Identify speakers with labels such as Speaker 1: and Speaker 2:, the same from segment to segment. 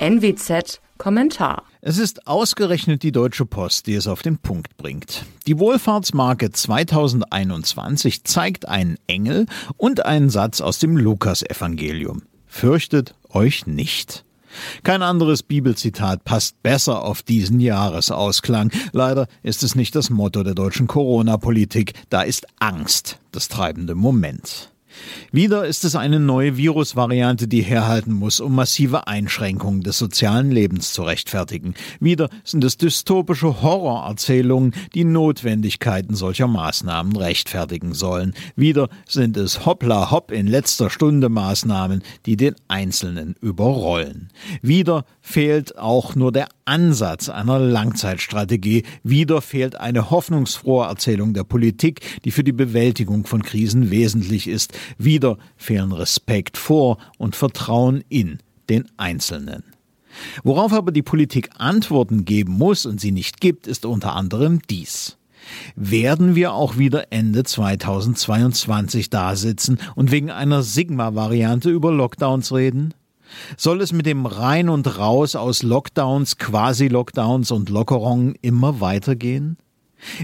Speaker 1: NWZ Kommentar.
Speaker 2: Es ist ausgerechnet die Deutsche Post, die es auf den Punkt bringt. Die Wohlfahrtsmarke 2021 zeigt einen Engel und einen Satz aus dem Lukasevangelium. Fürchtet euch nicht. Kein anderes Bibelzitat passt besser auf diesen Jahresausklang. Leider ist es nicht das Motto der deutschen Corona-Politik. Da ist Angst das treibende Moment. Wieder ist es eine neue Virusvariante, die herhalten muss, um massive Einschränkungen des sozialen Lebens zu rechtfertigen. Wieder sind es dystopische Horrorerzählungen, die Notwendigkeiten solcher Maßnahmen rechtfertigen sollen. Wieder sind es Hoppla Hopp in letzter Stunde Maßnahmen, die den Einzelnen überrollen. Wieder fehlt auch nur der Ansatz einer Langzeitstrategie. Wieder fehlt eine hoffnungsfrohe Erzählung der Politik, die für die Bewältigung von Krisen wesentlich ist. Wieder fehlen Respekt vor und Vertrauen in den Einzelnen. Worauf aber die Politik Antworten geben muss und sie nicht gibt, ist unter anderem dies. Werden wir auch wieder Ende 2022 dasitzen und wegen einer Sigma-Variante über Lockdowns reden? Soll es mit dem Rein und Raus aus Lockdowns, Quasi-Lockdowns und Lockerungen immer weitergehen?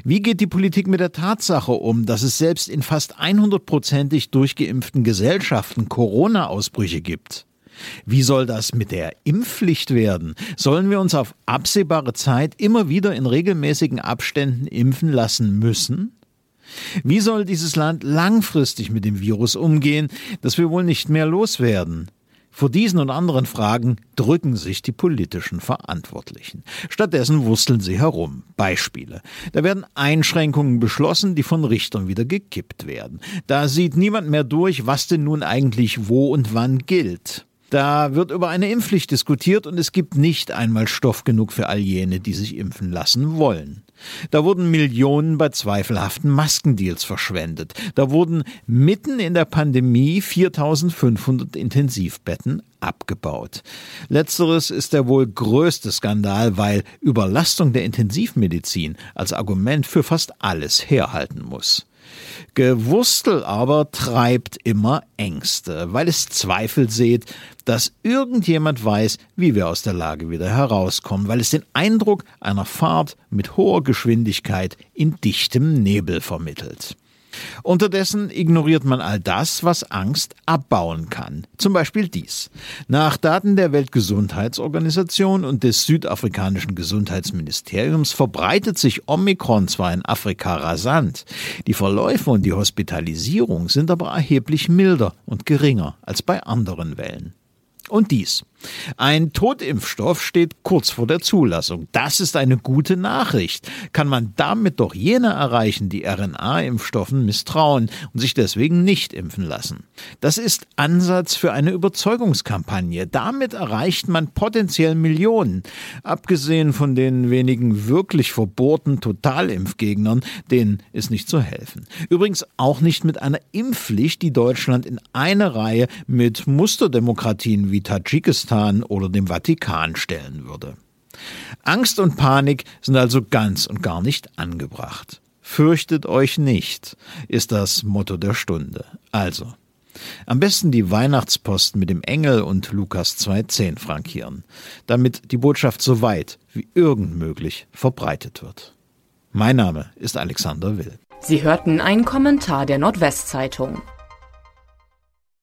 Speaker 2: Wie geht die Politik mit der Tatsache um, dass es selbst in fast 100%ig durchgeimpften Gesellschaften Corona-Ausbrüche gibt? Wie soll das mit der Impfpflicht werden? Sollen wir uns auf absehbare Zeit immer wieder in regelmäßigen Abständen impfen lassen müssen? Wie soll dieses Land langfristig mit dem Virus umgehen, das wir wohl nicht mehr loswerden? Vor diesen und anderen Fragen drücken sich die politischen Verantwortlichen. Stattdessen wursteln sie herum. Beispiele. Da werden Einschränkungen beschlossen, die von Richtern wieder gekippt werden. Da sieht niemand mehr durch, was denn nun eigentlich wo und wann gilt. Da wird über eine Impfpflicht diskutiert und es gibt nicht einmal Stoff genug für all jene, die sich impfen lassen wollen. Da wurden Millionen bei zweifelhaften Maskendeals verschwendet. Da wurden mitten in der Pandemie 4500 Intensivbetten abgebaut. Letzteres ist der wohl größte Skandal, weil Überlastung der Intensivmedizin als Argument für fast alles herhalten muss. Gewurstel aber treibt immer Ängste, weil es Zweifel seht, dass irgendjemand weiß, wie wir aus der Lage wieder herauskommen, weil es den Eindruck einer Fahrt mit hoher Geschwindigkeit in dichtem Nebel vermittelt. Unterdessen ignoriert man all das, was Angst abbauen kann. Zum Beispiel dies. Nach Daten der Weltgesundheitsorganisation und des südafrikanischen Gesundheitsministeriums verbreitet sich Omikron zwar in Afrika rasant, die Verläufe und die Hospitalisierung sind aber erheblich milder und geringer als bei anderen Wellen. Und dies. Ein Totimpfstoff steht kurz vor der Zulassung. Das ist eine gute Nachricht. Kann man damit doch jene erreichen, die RNA-Impfstoffen misstrauen und sich deswegen nicht impfen lassen. Das ist Ansatz für eine Überzeugungskampagne. Damit erreicht man potenziell Millionen. Abgesehen von den wenigen wirklich verbohrten Totalimpfgegnern, denen ist nicht zu helfen. Übrigens auch nicht mit einer Impfpflicht, die Deutschland in eine Reihe mit Musterdemokratien wie Tadschikistan oder dem Vatikan stellen würde. Angst und Panik sind also ganz und gar nicht angebracht. Fürchtet euch nicht, ist das Motto der Stunde. Also, am besten die Weihnachtspost mit dem Engel und Lukas 2.10 frankieren, damit die Botschaft so weit wie irgend möglich verbreitet wird. Mein Name ist Alexander Will.
Speaker 1: Sie hörten einen Kommentar der Nordwestzeitung.